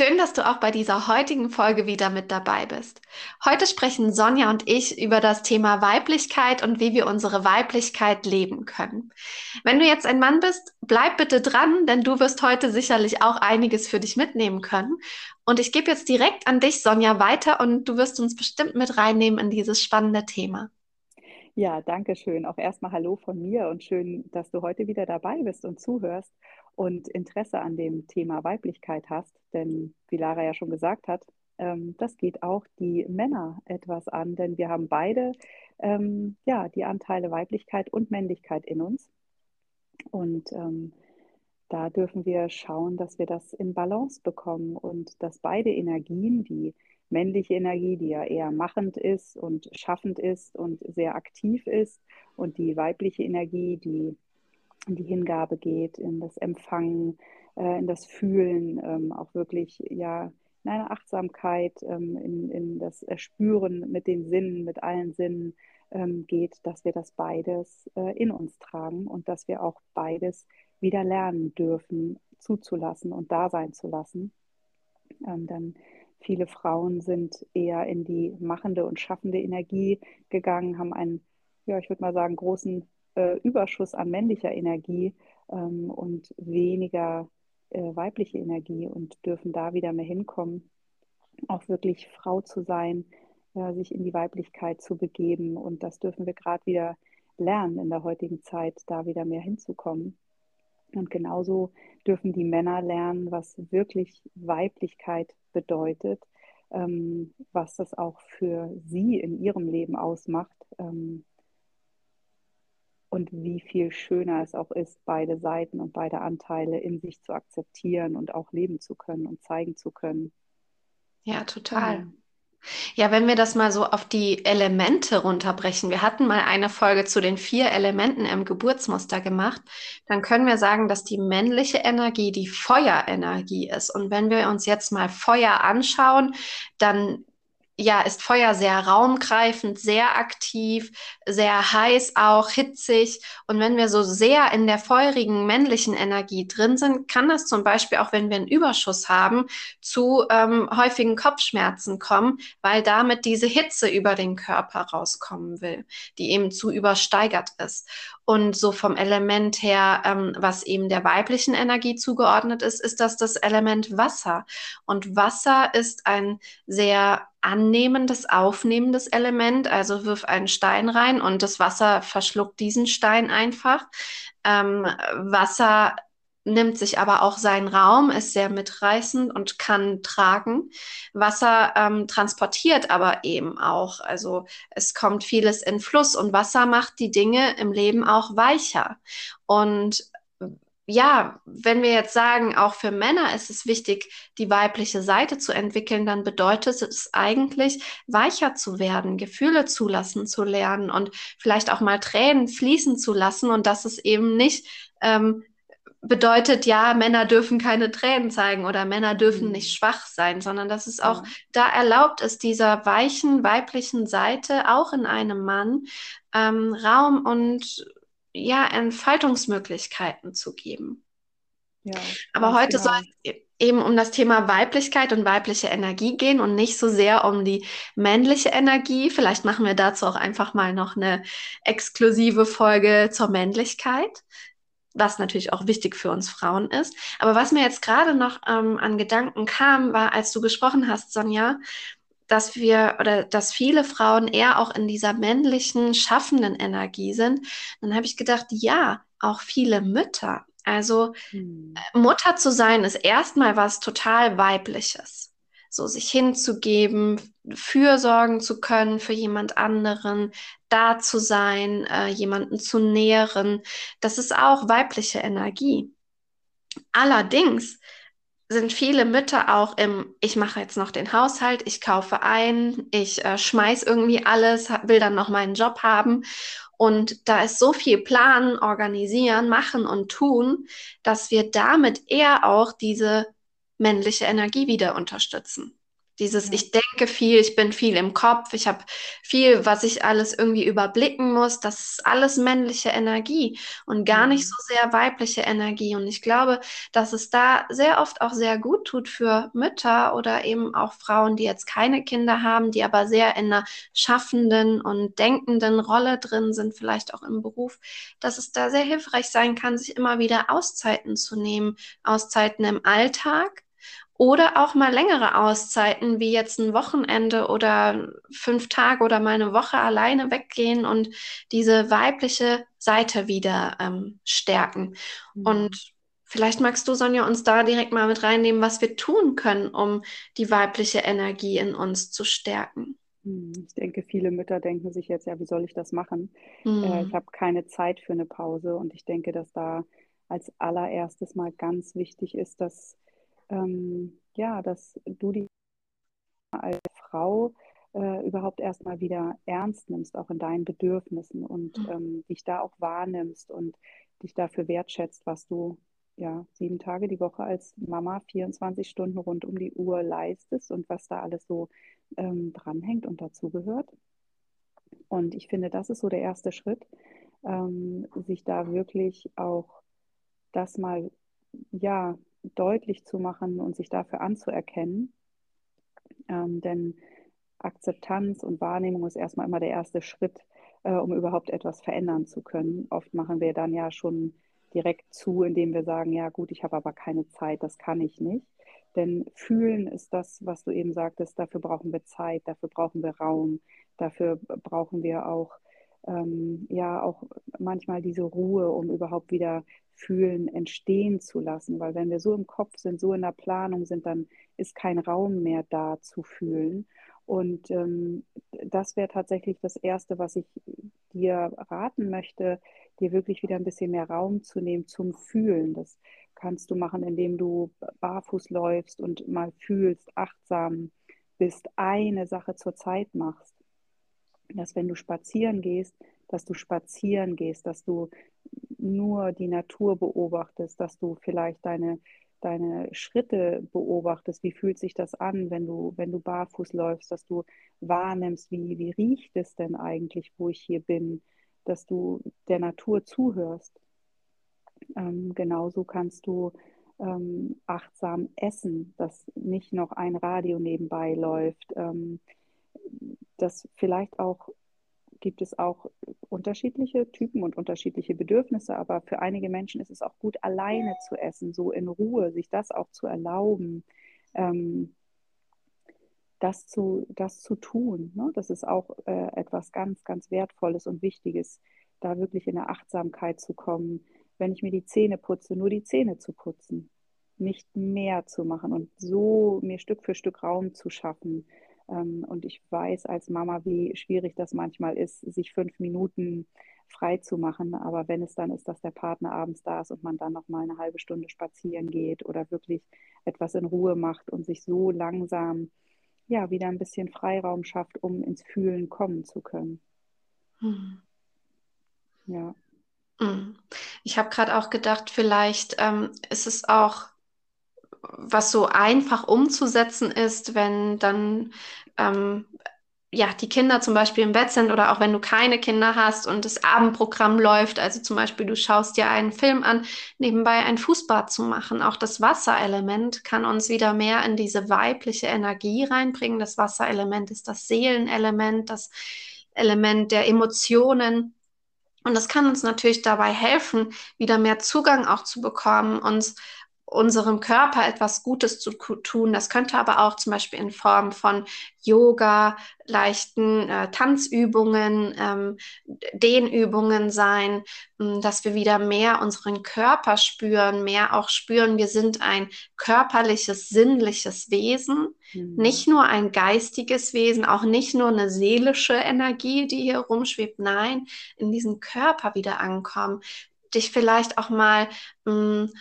Schön, dass du auch bei dieser heutigen Folge wieder mit dabei bist. Heute sprechen Sonja und ich über das Thema Weiblichkeit und wie wir unsere Weiblichkeit leben können. Wenn du jetzt ein Mann bist, bleib bitte dran, denn du wirst heute sicherlich auch einiges für dich mitnehmen können. Und ich gebe jetzt direkt an dich, Sonja, weiter und du wirst uns bestimmt mit reinnehmen in dieses spannende Thema. Ja, danke schön. Auch erstmal Hallo von mir und schön, dass du heute wieder dabei bist und zuhörst und Interesse an dem Thema Weiblichkeit hast. Denn wie Lara ja schon gesagt hat, ähm, das geht auch die Männer etwas an, denn wir haben beide ähm, ja, die Anteile Weiblichkeit und Männlichkeit in uns. Und ähm, da dürfen wir schauen, dass wir das in Balance bekommen und dass beide Energien, die männliche Energie, die ja eher machend ist und schaffend ist und sehr aktiv ist, und die weibliche Energie, die in die Hingabe geht, in das Empfangen, äh, in das Fühlen, ähm, auch wirklich ja in eine Achtsamkeit, ähm, in, in das Spüren mit den Sinnen, mit allen Sinnen ähm, geht, dass wir das beides äh, in uns tragen und dass wir auch beides wieder lernen dürfen, zuzulassen und da sein zu lassen. Ähm, dann Viele Frauen sind eher in die machende und schaffende Energie gegangen, haben einen, ja, ich würde mal sagen, großen äh, Überschuss an männlicher Energie ähm, und weniger äh, weibliche Energie und dürfen da wieder mehr hinkommen, auch wirklich Frau zu sein, äh, sich in die Weiblichkeit zu begeben. Und das dürfen wir gerade wieder lernen in der heutigen Zeit, da wieder mehr hinzukommen. Und genauso dürfen die Männer lernen, was wirklich Weiblichkeit bedeutet, ähm, was das auch für sie in ihrem Leben ausmacht ähm, und wie viel schöner es auch ist, beide Seiten und beide Anteile in sich zu akzeptieren und auch leben zu können und zeigen zu können. Ja, total. Ja, wenn wir das mal so auf die Elemente runterbrechen, wir hatten mal eine Folge zu den vier Elementen im Geburtsmuster gemacht, dann können wir sagen, dass die männliche Energie die Feuerenergie ist. Und wenn wir uns jetzt mal Feuer anschauen, dann ja, ist Feuer sehr raumgreifend, sehr aktiv, sehr heiß auch, hitzig. Und wenn wir so sehr in der feurigen männlichen Energie drin sind, kann das zum Beispiel auch, wenn wir einen Überschuss haben, zu ähm, häufigen Kopfschmerzen kommen, weil damit diese Hitze über den Körper rauskommen will, die eben zu übersteigert ist. Und so vom Element her, ähm, was eben der weiblichen Energie zugeordnet ist, ist das das Element Wasser. Und Wasser ist ein sehr annehmendes, aufnehmendes Element. Also wirf einen Stein rein und das Wasser verschluckt diesen Stein einfach. Ähm, Wasser nimmt sich aber auch seinen Raum, ist sehr mitreißend und kann tragen. Wasser ähm, transportiert aber eben auch. Also es kommt vieles in Fluss und Wasser macht die Dinge im Leben auch weicher. Und ja, wenn wir jetzt sagen, auch für Männer ist es wichtig, die weibliche Seite zu entwickeln, dann bedeutet es eigentlich, weicher zu werden, Gefühle zulassen zu lernen und vielleicht auch mal Tränen fließen zu lassen und dass es eben nicht ähm, bedeutet, ja, Männer dürfen keine Tränen zeigen oder Männer dürfen mhm. nicht schwach sein, sondern dass es auch ja. da erlaubt ist, dieser weichen weiblichen Seite auch in einem Mann ähm, Raum und ja, Entfaltungsmöglichkeiten zu geben. Ja, Aber heute genau. soll es eben um das Thema Weiblichkeit und weibliche Energie gehen und nicht so sehr um die männliche Energie. Vielleicht machen wir dazu auch einfach mal noch eine exklusive Folge zur Männlichkeit was natürlich auch wichtig für uns Frauen ist. Aber was mir jetzt gerade noch ähm, an Gedanken kam, war, als du gesprochen hast, Sonja, dass wir oder dass viele Frauen eher auch in dieser männlichen, schaffenden Energie sind. Dann habe ich gedacht, ja, auch viele Mütter. Also hm. Mutter zu sein ist erstmal was total weibliches so sich hinzugeben, fürsorgen zu können für jemand anderen, da zu sein, äh, jemanden zu nähren, das ist auch weibliche Energie. Allerdings sind viele Mütter auch im, ich mache jetzt noch den Haushalt, ich kaufe ein, ich äh, schmeiß irgendwie alles, will dann noch meinen Job haben Und da ist so viel planen, organisieren, machen und tun, dass wir damit eher auch diese männliche Energie wieder unterstützen. Dieses, ich denke viel, ich bin viel im Kopf, ich habe viel, was ich alles irgendwie überblicken muss. Das ist alles männliche Energie und gar nicht so sehr weibliche Energie. Und ich glaube, dass es da sehr oft auch sehr gut tut für Mütter oder eben auch Frauen, die jetzt keine Kinder haben, die aber sehr in einer schaffenden und denkenden Rolle drin sind, vielleicht auch im Beruf, dass es da sehr hilfreich sein kann, sich immer wieder Auszeiten zu nehmen. Auszeiten im Alltag oder auch mal längere Auszeiten, wie jetzt ein Wochenende oder fünf Tage oder mal eine Woche alleine weggehen und diese weibliche Seite wieder ähm, stärken. Mhm. Und vielleicht magst du, Sonja, uns da direkt mal mit reinnehmen, was wir tun können, um die weibliche Energie in uns zu stärken. Hm, ich denke, viele Mütter denken sich jetzt, ja, wie soll ich das machen? Mhm. Äh, ich habe keine Zeit für eine Pause. Und ich denke, dass da als allererstes mal ganz wichtig ist, dass ähm, ja, dass du die als Frau äh, überhaupt erstmal wieder ernst nimmst, auch in deinen Bedürfnissen und mhm. ähm, dich da auch wahrnimmst und dich dafür wertschätzt, was du ja sieben Tage die Woche als Mama 24 Stunden rund um die Uhr leistest und was da alles so ähm, dranhängt und dazugehört. Und ich finde, das ist so der erste Schritt, ähm, sich da wirklich auch das mal ja deutlich zu machen und sich dafür anzuerkennen. Ähm, denn Akzeptanz und Wahrnehmung ist erstmal immer der erste Schritt, äh, um überhaupt etwas verändern zu können. Oft machen wir dann ja schon direkt zu, indem wir sagen, ja gut, ich habe aber keine Zeit, das kann ich nicht. Denn fühlen ist das, was du eben sagtest, dafür brauchen wir Zeit, dafür brauchen wir Raum, dafür brauchen wir auch ähm, ja auch manchmal diese Ruhe, um überhaupt wieder Fühlen entstehen zu lassen. Weil wenn wir so im Kopf sind, so in der Planung sind, dann ist kein Raum mehr da zu fühlen. Und ähm, das wäre tatsächlich das Erste, was ich dir raten möchte, dir wirklich wieder ein bisschen mehr Raum zu nehmen zum Fühlen. Das kannst du machen, indem du barfuß läufst und mal fühlst, achtsam bist, eine Sache zur Zeit machst. Dass wenn du spazieren gehst, dass du spazieren gehst, dass du nur die Natur beobachtest, dass du vielleicht deine, deine Schritte beobachtest, wie fühlt sich das an, wenn du, wenn du barfuß läufst, dass du wahrnimmst, wie, wie riecht es denn eigentlich, wo ich hier bin, dass du der Natur zuhörst. Ähm, genauso kannst du ähm, achtsam essen, dass nicht noch ein Radio nebenbei läuft, ähm, dass vielleicht auch gibt es auch unterschiedliche Typen und unterschiedliche Bedürfnisse, aber für einige Menschen ist es auch gut, alleine zu essen, so in Ruhe, sich das auch zu erlauben, ähm, das, zu, das zu tun. Ne? Das ist auch äh, etwas ganz, ganz Wertvolles und Wichtiges, da wirklich in der Achtsamkeit zu kommen, wenn ich mir die Zähne putze, nur die Zähne zu putzen, nicht mehr zu machen und so mir Stück für Stück Raum zu schaffen und ich weiß als Mama, wie schwierig das manchmal ist, sich fünf Minuten frei zu machen. Aber wenn es dann ist, dass der Partner abends da ist und man dann noch mal eine halbe Stunde spazieren geht oder wirklich etwas in Ruhe macht und sich so langsam ja wieder ein bisschen Freiraum schafft, um ins Fühlen kommen zu können. Hm. Ja. Hm. Ich habe gerade auch gedacht, vielleicht ähm, ist es auch was so einfach umzusetzen ist, wenn dann ähm, ja, die Kinder zum Beispiel im Bett sind oder auch wenn du keine Kinder hast und das Abendprogramm läuft, also zum Beispiel du schaust dir einen Film an, nebenbei ein Fußbad zu machen. Auch das Wasserelement kann uns wieder mehr in diese weibliche Energie reinbringen. Das Wasserelement ist das Seelenelement, das Element der Emotionen. Und das kann uns natürlich dabei helfen, wieder mehr Zugang auch zu bekommen, uns unserem Körper etwas Gutes zu tun. Das könnte aber auch zum Beispiel in Form von Yoga, leichten äh, Tanzübungen, ähm, Dehnübungen sein, hm, dass wir wieder mehr unseren Körper spüren, mehr auch spüren, wir sind ein körperliches, sinnliches Wesen, mhm. nicht nur ein geistiges Wesen, auch nicht nur eine seelische Energie, die hier rumschwebt, nein, in diesen Körper wieder ankommen, dich vielleicht auch mal mh, hm,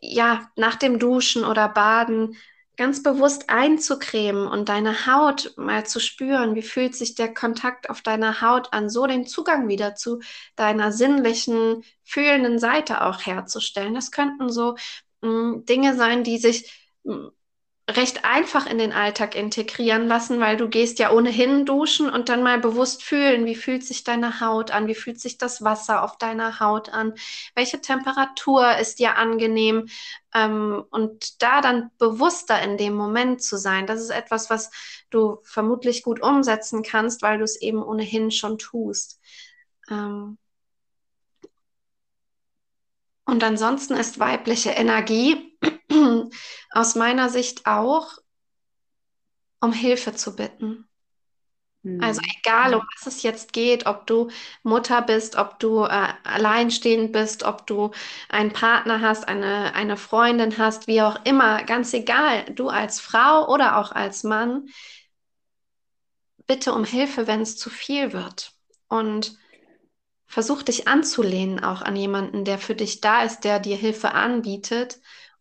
ja, nach dem Duschen oder Baden ganz bewusst einzucremen und deine Haut mal zu spüren, wie fühlt sich der Kontakt auf deiner Haut an, so den Zugang wieder zu deiner sinnlichen, fühlenden Seite auch herzustellen. Das könnten so mh, mm, Dinge sein, die sich mh, mm, recht einfach in den Alltag integrieren lassen, weil du gehst ja ohnehin duschen und dann mal bewusst fühlen, wie fühlt sich deine Haut an, wie fühlt sich das Wasser auf deiner Haut an, welche Temperatur ist dir angenehm ähm, und da dann bewusster in dem Moment zu sein, das ist etwas, was du vermutlich gut umsetzen kannst, weil du es eben ohnehin schon tust. Ähm und ansonsten ist weibliche Energie aus meiner Sicht auch, um Hilfe zu bitten. Mhm. Also egal, um was es jetzt geht, ob du Mutter bist, ob du äh, alleinstehend bist, ob du einen Partner hast, eine, eine Freundin hast, wie auch immer, ganz egal, du als Frau oder auch als Mann, bitte um Hilfe, wenn es zu viel wird. Und versuch dich anzulehnen auch an jemanden, der für dich da ist, der dir Hilfe anbietet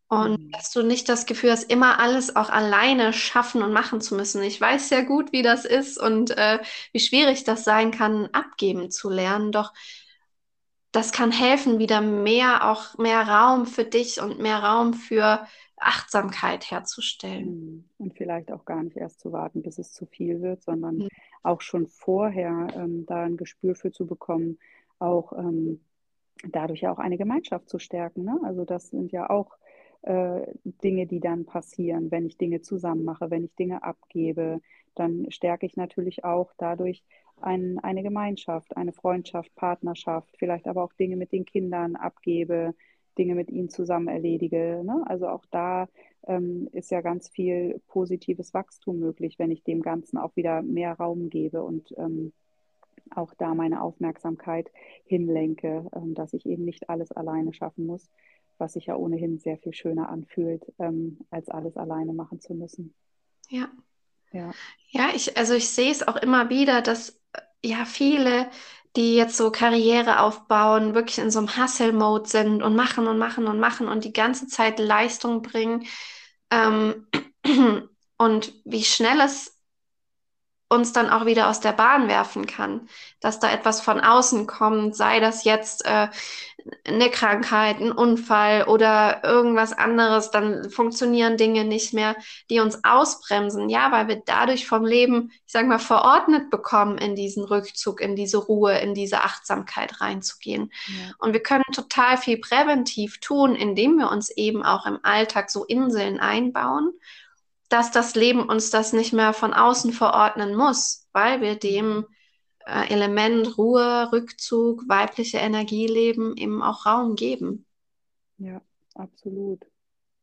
und mhm. dass du nicht das Gefühl hast, immer alles auch alleine schaffen und machen zu müssen. Ich weiß sehr gut, wie das ist und äh, wie schwierig das sein kann, abgeben zu lernen. Doch das kann helfen, wieder mehr, auch mehr Raum für dich und mehr Raum für Achtsamkeit herzustellen. Mhm. Und vielleicht auch gar nicht erst zu warten, bis es zu viel wird, sondern mhm. auch schon vorher ähm, da ein Gespür für zu bekommen, auch ähm, dadurch ja auch eine Gemeinschaft zu stärken. Ne? Also das sind ja auch Dinge, die dann passieren, wenn ich Dinge zusammen mache, wenn ich Dinge abgebe, dann stärke ich natürlich auch dadurch ein, eine Gemeinschaft, eine Freundschaft, Partnerschaft, vielleicht aber auch Dinge mit den Kindern abgebe, Dinge mit ihnen zusammen erledige. Ne? Also auch da ähm, ist ja ganz viel positives Wachstum möglich, wenn ich dem Ganzen auch wieder mehr Raum gebe und ähm, auch da meine Aufmerksamkeit hinlenke, ähm, dass ich eben nicht alles alleine schaffen muss, was sich ja ohnehin sehr viel schöner anfühlt, ähm, als alles alleine machen zu müssen. Ja. Ja, ja ich, also ich sehe es auch immer wieder, dass äh, ja viele, die jetzt so Karriere aufbauen, wirklich in so einem Hustle-Mode sind und machen und machen und machen und die ganze Zeit Leistung bringen. Ähm, und wie schnell es uns dann auch wieder aus der Bahn werfen kann, dass da etwas von außen kommt, sei das jetzt äh, eine Krankheit, ein Unfall oder irgendwas anderes, dann funktionieren Dinge nicht mehr, die uns ausbremsen, ja, weil wir dadurch vom Leben, ich sage mal, verordnet bekommen, in diesen Rückzug, in diese Ruhe, in diese Achtsamkeit reinzugehen. Ja. Und wir können total viel präventiv tun, indem wir uns eben auch im Alltag so Inseln einbauen dass das Leben uns das nicht mehr von außen verordnen muss, weil wir dem äh, Element Ruhe, Rückzug, weibliche Energie leben, eben auch Raum geben. Ja, absolut.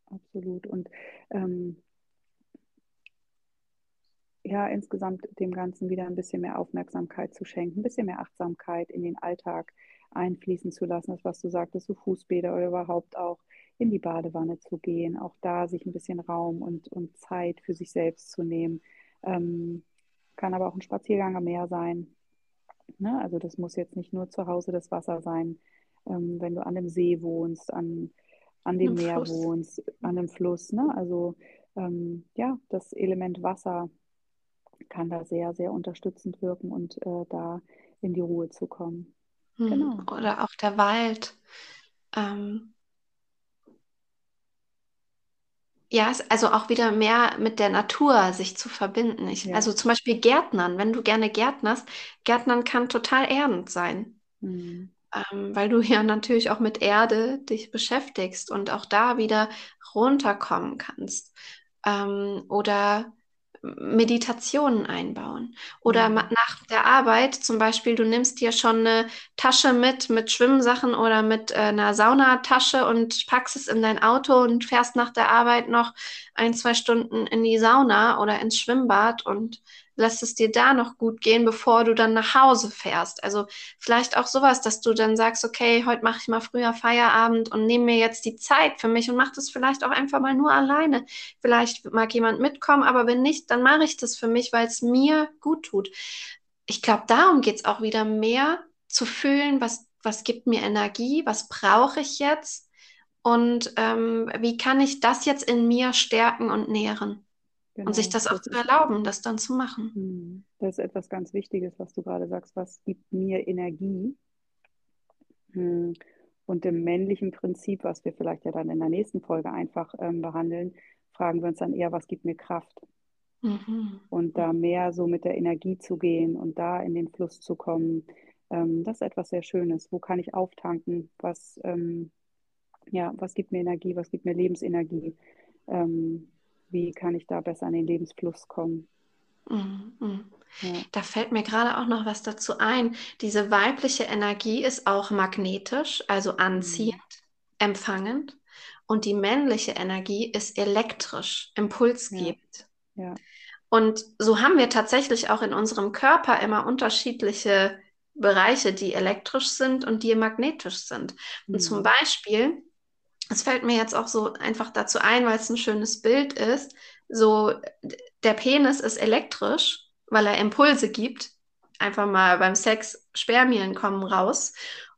Absolut. Und ähm, ja, insgesamt dem Ganzen wieder ein bisschen mehr Aufmerksamkeit zu schenken, ein bisschen mehr Achtsamkeit in den Alltag einfließen zu lassen, das, was du sagtest, so Fußbäder oder überhaupt auch in die Badewanne zu gehen, auch da sich ein bisschen Raum und, und Zeit für sich selbst zu nehmen. Ähm, kann aber auch ein Spaziergang am Meer sein. Ne? Also das muss jetzt nicht nur zu Hause das Wasser sein. Ähm, wenn du an dem See wohnst, an, an dem Meer Fluss. wohnst, an dem Fluss. Ne? Also ähm, ja, das Element Wasser kann da sehr, sehr unterstützend wirken und äh, da in die Ruhe zu kommen. Hm. Genau. Oder auch der Wald. Ähm, Ja, also auch wieder mehr mit der Natur sich zu verbinden. Ich, ja. Also zum Beispiel Gärtnern, wenn du gerne gärtnerst, Gärtnern kann total erdend sein. Mhm. Ähm, weil du ja natürlich auch mit Erde dich beschäftigst und auch da wieder runterkommen kannst. Ähm, oder Meditationen einbauen. Oder mhm. nach der Arbeit zum Beispiel, du nimmst dir schon eine Tasche mit, mit Schwimmsachen oder mit äh, einer Saunatasche und packst es in dein Auto und fährst nach der Arbeit noch ein, zwei Stunden in die Sauna oder ins Schwimmbad und lässt es dir da noch gut gehen, bevor du dann nach Hause fährst. Also vielleicht auch sowas, dass du dann sagst, okay, heute mache ich mal früher Feierabend und nehme mir jetzt die Zeit für mich und mache das vielleicht auch einfach mal nur alleine. Vielleicht mag jemand mitkommen, aber wenn nicht, dann mache ich das für mich, weil es mir gut tut. Ich glaube, darum geht es auch wieder mehr zu fühlen, was, was gibt mir Energie, was brauche ich jetzt und ähm, wie kann ich das jetzt in mir stärken und nähren? Genau, und sich das auch das zu erlauben, das dann zu machen. Hm, das ist etwas ganz Wichtiges, was du gerade sagst. Was gibt mir Energie? Hm, und im männlichen Prinzip, was wir vielleicht ja dann in der nächsten Folge einfach ähm, behandeln, fragen wir uns dann eher, was gibt mir Kraft? Mhm. Und da mehr so mit der Energie zu gehen und da in den Fluss zu kommen, ähm, das ist etwas sehr Schönes. Wo kann ich auftanken? Was, ähm, ja, was gibt mir Energie? Was gibt mir Lebensenergie? Ähm, wie kann ich da besser an den Lebensfluss kommen? Mhm. mhm. Ja. Da fällt mir gerade auch noch was dazu ein. Diese weibliche Energie ist auch magnetisch, also anziehend, mhm. empfangend. Und die männliche Energie ist elektrisch, impulsgebend. Ja. ja. Und so haben wir tatsächlich auch in unserem Körper immer unterschiedliche Bereiche, die elektrisch sind und die magnetisch sind. Und mhm. zum Beispiel, es fällt mir jetzt auch so einfach dazu ein, weil es ein schönes Bild ist, so der Penis ist elektrisch, weil er Impulse gibt. Einfach mal beim Sex, Spermien kommen raus.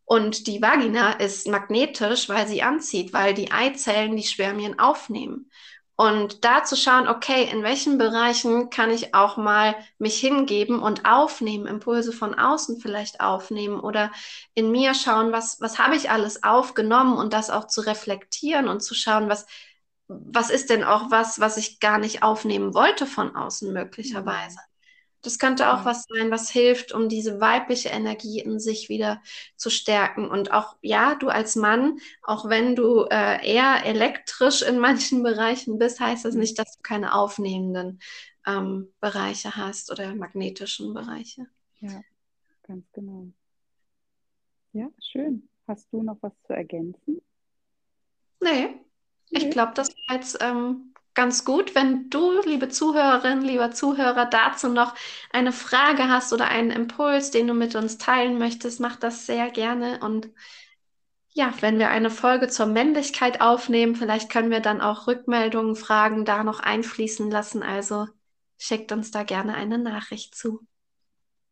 Und die Vagina ist magnetisch, weil sie anzieht, weil die Eizellen die Spermien aufnehmen. Und da zu schauen, okay, in welchen Bereichen kann ich auch mal mich hingeben und aufnehmen, Impulse von außen vielleicht aufnehmen oder in mir schauen, was, was habe ich alles aufgenommen und das auch zu reflektieren und zu schauen, was, was ist denn auch was, was ich gar nicht aufnehmen wollte von außen möglicherweise. Das könnte auch ja. was sein, was hilft, um diese weibliche Energie in sich wieder zu stärken. Und auch, ja, du als Mann, auch wenn du äh, eher elektrisch in manchen Bereichen bist, heißt das nicht, dass du keine aufnehmenden ähm, Bereiche hast oder magnetischen Bereiche. Ja, ganz genau. Ja, schön. Hast du noch was zu ergänzen? Nee, nee. ich glaube, das war jetzt ähm, ganz gut, wenn du, liebe Zuhörerin, lieber Zuhörer, dazu noch eine Frage hast oder einen Impuls, den du mit uns teilen möchtest, mach das sehr gerne. Und ja, wenn wir eine Folge zur Männlichkeit aufnehmen, vielleicht können wir dann auch Rückmeldungen, Fragen da noch einfließen lassen. Also schickt uns da gerne eine Nachricht zu.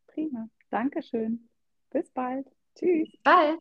Prima. Dankeschön. Bis bald. Tschüss. Bald.